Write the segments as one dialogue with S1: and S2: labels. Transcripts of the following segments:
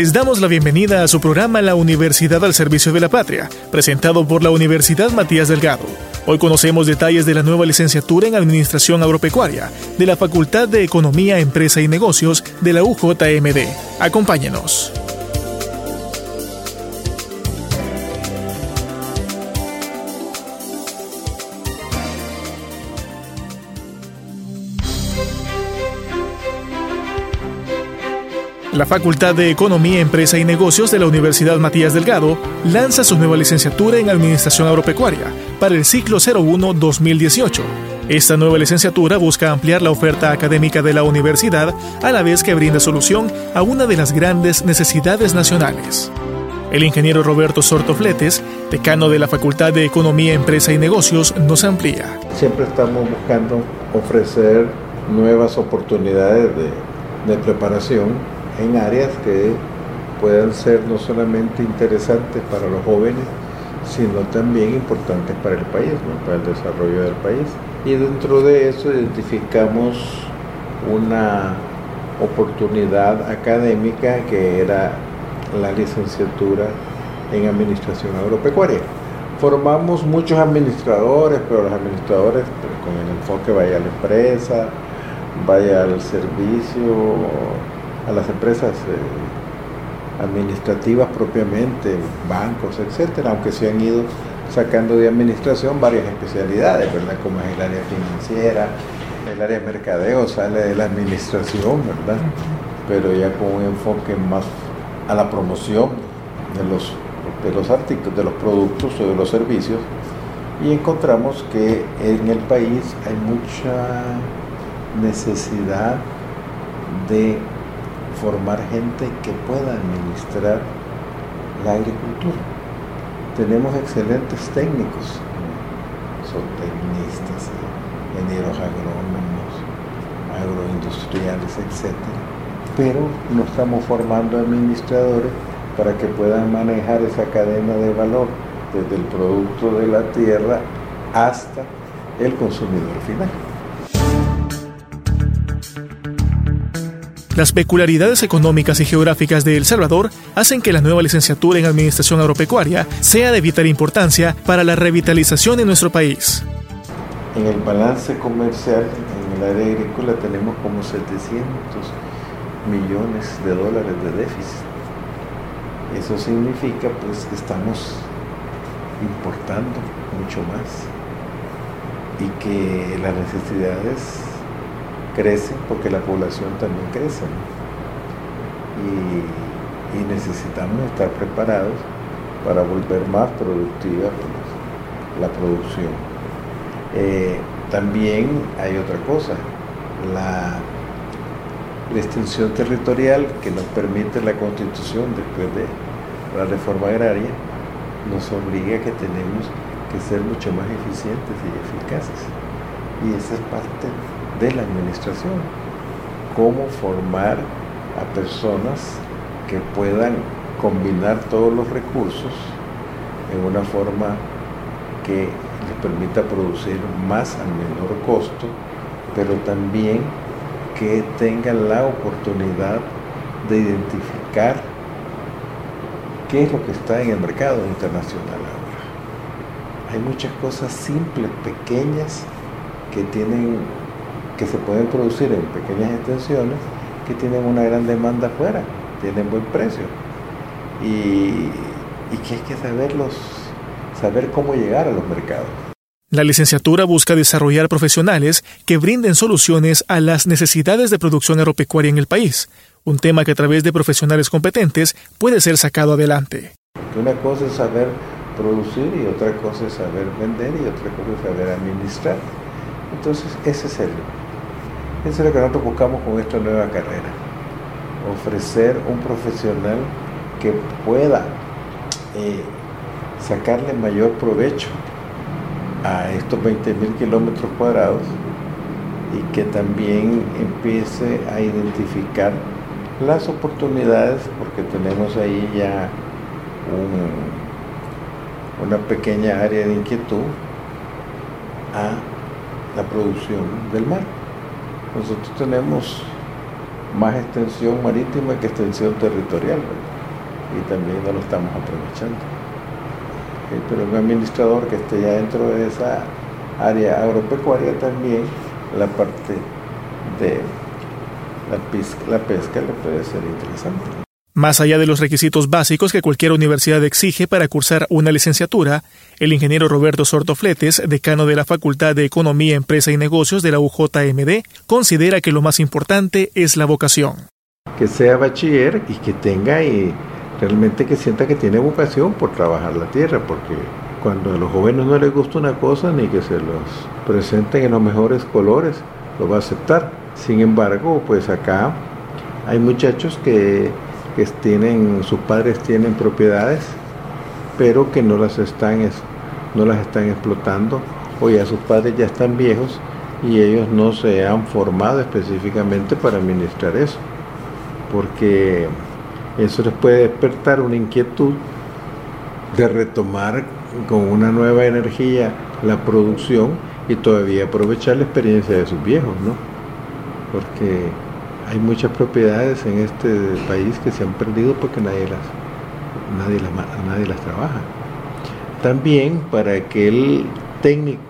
S1: Les damos la bienvenida a su programa La Universidad al Servicio de la Patria, presentado por la Universidad Matías Delgado. Hoy conocemos detalles de la nueva licenciatura en Administración Agropecuaria de la Facultad de Economía, Empresa y Negocios de la UJMD. Acompáñenos. La Facultad de Economía, Empresa y Negocios de la Universidad Matías Delgado lanza su nueva licenciatura en Administración Agropecuaria para el ciclo 01-2018. Esta nueva licenciatura busca ampliar la oferta académica de la universidad a la vez que brinda solución a una de las grandes necesidades nacionales. El ingeniero Roberto Sortofletes, decano de la Facultad de Economía, Empresa y Negocios, nos amplía.
S2: Siempre estamos buscando ofrecer nuevas oportunidades de, de preparación en áreas que puedan ser no solamente interesantes para los jóvenes, sino también importantes para el país, para el desarrollo del país. Y dentro de eso identificamos una oportunidad académica que era la licenciatura en Administración Agropecuaria. Formamos muchos administradores, pero los administradores pues, con el enfoque vaya a la empresa, vaya al servicio, a las empresas eh, administrativas propiamente, bancos, etcétera, aunque se han ido sacando de administración varias especialidades, ¿verdad? Como es el área financiera, el área de mercadeo sale de la administración, ¿verdad? Pero ya con un enfoque más a la promoción de los, de los artículos, de los productos o de los servicios, y encontramos que en el país hay mucha necesidad de formar gente que pueda administrar la agricultura. Tenemos excelentes técnicos, son tecnistas, ingenieros agrónomos, agroindustriales, etc. Pero no estamos formando administradores para que puedan manejar esa cadena de valor desde el producto de la tierra hasta el consumidor final.
S1: Las peculiaridades económicas y geográficas de El Salvador hacen que la nueva licenciatura en Administración Agropecuaria sea de vital importancia para la revitalización de nuestro país.
S2: En el balance comercial, en el área agrícola, tenemos como 700 millones de dólares de déficit. Eso significa pues que estamos importando mucho más y que las necesidades crece porque la población también crece. Y, necesitamos estar preparados para volver más productiva pues, la producción. Eh, también hay otra cosa, la, la extensión territorial que nos permite la constitución después de la reforma agraria nos obliga a que tenemos que ser mucho más eficientes y eficaces. Y esa es parte de la administración, cómo formar a personas que puedan combinar todos los recursos en una forma que les permita producir más al menor costo, pero también que tengan la oportunidad de identificar qué es lo que está en el mercado internacional ahora. Hay muchas cosas simples, pequeñas, que tienen que se pueden producir en pequeñas extensiones que tienen una gran demanda afuera, tienen buen precio. Y, y que hay que saberlos, saber cómo llegar a los mercados.
S1: La licenciatura busca desarrollar profesionales que brinden soluciones a las necesidades de producción agropecuaria en el país, un tema que a través de profesionales competentes puede ser sacado adelante.
S2: Una cosa es saber producir y otra cosa es saber vender y otra cosa es saber administrar. Entonces, ese es el, Eso es lo que nosotros buscamos con esta nueva carrera. Ofrecer un profesional que pueda eh, sacarle mayor provecho a estos 20 mil kilómetros cuadrados y que también empiece a identificar las oportunidades, porque tenemos ahí ya una pequeña área de inquietud a la producción del mar. Nosotros tenemos más extensión marítima que extensión territorial y también no lo estamos aprovechando. pero un administrador que esté ya dentro de esa área agropecuaria también, la parte de la pesca, le puede ser interesante.
S1: Más allá de los requisitos básicos que cualquier universidad exige para cursar una licenciatura, el ingeniero Roberto Sortofletes, decano de la Facultad de Economía, Empresa y Negocios de la UJMD, considera que lo más importante es la vocación.
S2: Que sea bachiller y que tenga y realmente que sienta que tiene vocación por trabajar la tierra, porque cuando a los jóvenes no les gusta una cosa ni que se los presenten en los mejores colores, lo va a aceptar. Sin embargo, pues acá hay muchachos que, que tienen, sus padres tienen propiedades, pero que no las están, no las están explotando, o ya sus padres ya están viejos y ellos no se han formado específicamente para administrar eso, porque eso les puede despertar una inquietud de retomar con una nueva energía la producción y todavía aprovechar la experiencia de sus viejos, ¿no? Porque hay muchas propiedades en este país que se han perdido porque nadie las, nadie las, nadie las trabaja. También para aquel técnico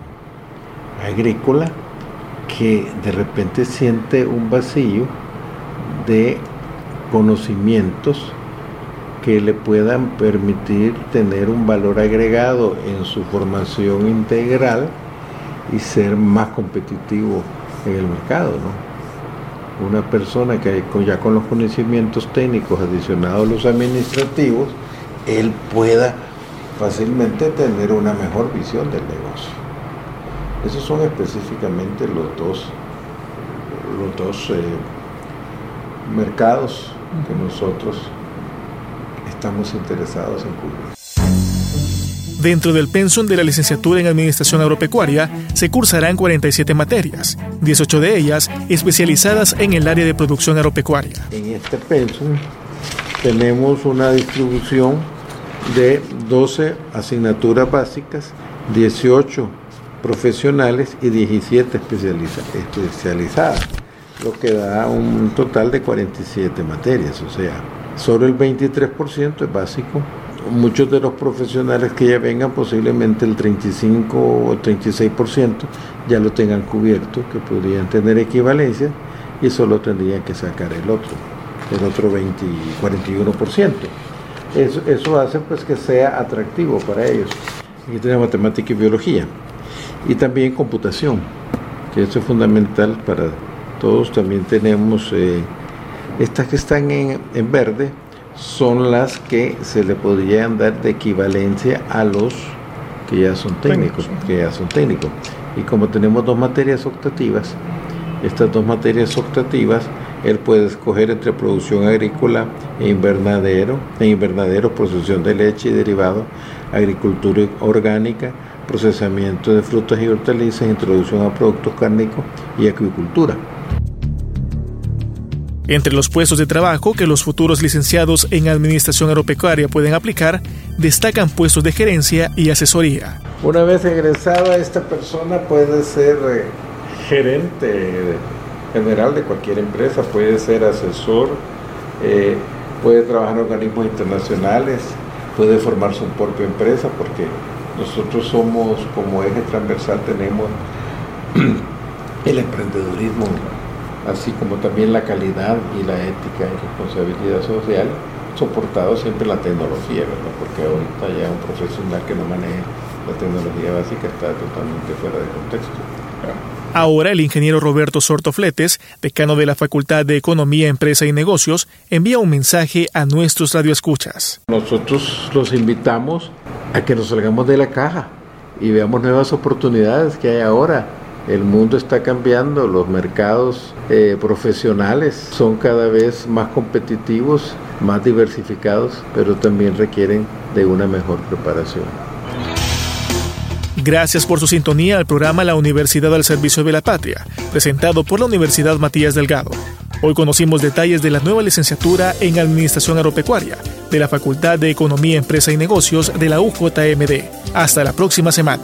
S2: agrícola que de repente siente un vacío de conocimientos que le puedan permitir tener un valor agregado en su formación integral y ser más competitivo en el mercado. ¿no? Una persona que ya con los conocimientos técnicos adicionados a los administrativos, él pueda fácilmente tener una mejor visión del negocio. Esos son específicamente los dos, los dos eh, mercados que nosotros estamos interesados en cubrir.
S1: Dentro del pensum de la licenciatura en Administración Agropecuaria se cursarán 47 materias, 18 de ellas especializadas en el área de producción agropecuaria.
S2: En este pensum tenemos una distribución de 12 asignaturas básicas, 18 profesionales y 17 especializadas lo que da un total de 47 materias, o sea, solo el 23% es básico. Muchos de los profesionales que ya vengan, posiblemente el 35 o 36% ya lo tengan cubierto, que podrían tener equivalencia y solo tendrían que sacar el otro, el otro 20, 41%. Eso, eso hace pues que sea atractivo para ellos. Aquí tenemos matemática y biología y también computación, que eso es fundamental para todos también tenemos eh, estas que están en, verde son las que se le podrían dar de equivalencia a los que ya son técnicos, que ya son técnicos. Y como tenemos dos materias optativas, estas dos materias optativas, él puede escoger entre producción agrícola e invernadero, e invernadero, procesión de leche y derivado, agricultura orgánica, procesamiento de frutas y hortalizas, introducción a productos cárnicos y acuicultura.
S1: Entre los puestos de trabajo que los futuros licenciados en Administración Agropecuaria pueden aplicar, destacan puestos de gerencia y asesoría.
S2: Una vez egresada, esta persona puede ser eh, gerente general de cualquier empresa, puede ser asesor, eh, puede trabajar en organismos internacionales, puede formar su propia empresa, porque nosotros somos como eje transversal, tenemos el emprendedurismo así como también la calidad y la ética y responsabilidad social, soportado siempre la tecnología, ¿verdad? Porque ahorita ya un profesional que no maneje la tecnología básica está totalmente fuera de contexto.
S1: Ahora el ingeniero Roberto Sortofletes, decano de la Facultad de Economía, Empresa y Negocios, envía un mensaje a nuestros radioescuchas.
S2: Nosotros los invitamos a que nos salgamos de la caja y veamos nuevas oportunidades que hay ahora El mundo está cambiando, los mercados eh, profesionales son cada vez más competitivos, más diversificados, pero también requieren de una mejor preparación.
S1: Gracias por su sintonía al programa La Universidad al Servicio de la Patria, presentado por la Universidad Matías Delgado. Hoy conocimos detalles de la nueva licenciatura en Administración Agropecuaria de la Facultad de Economía, Empresa y Negocios de la UJMD. Hasta la próxima semana.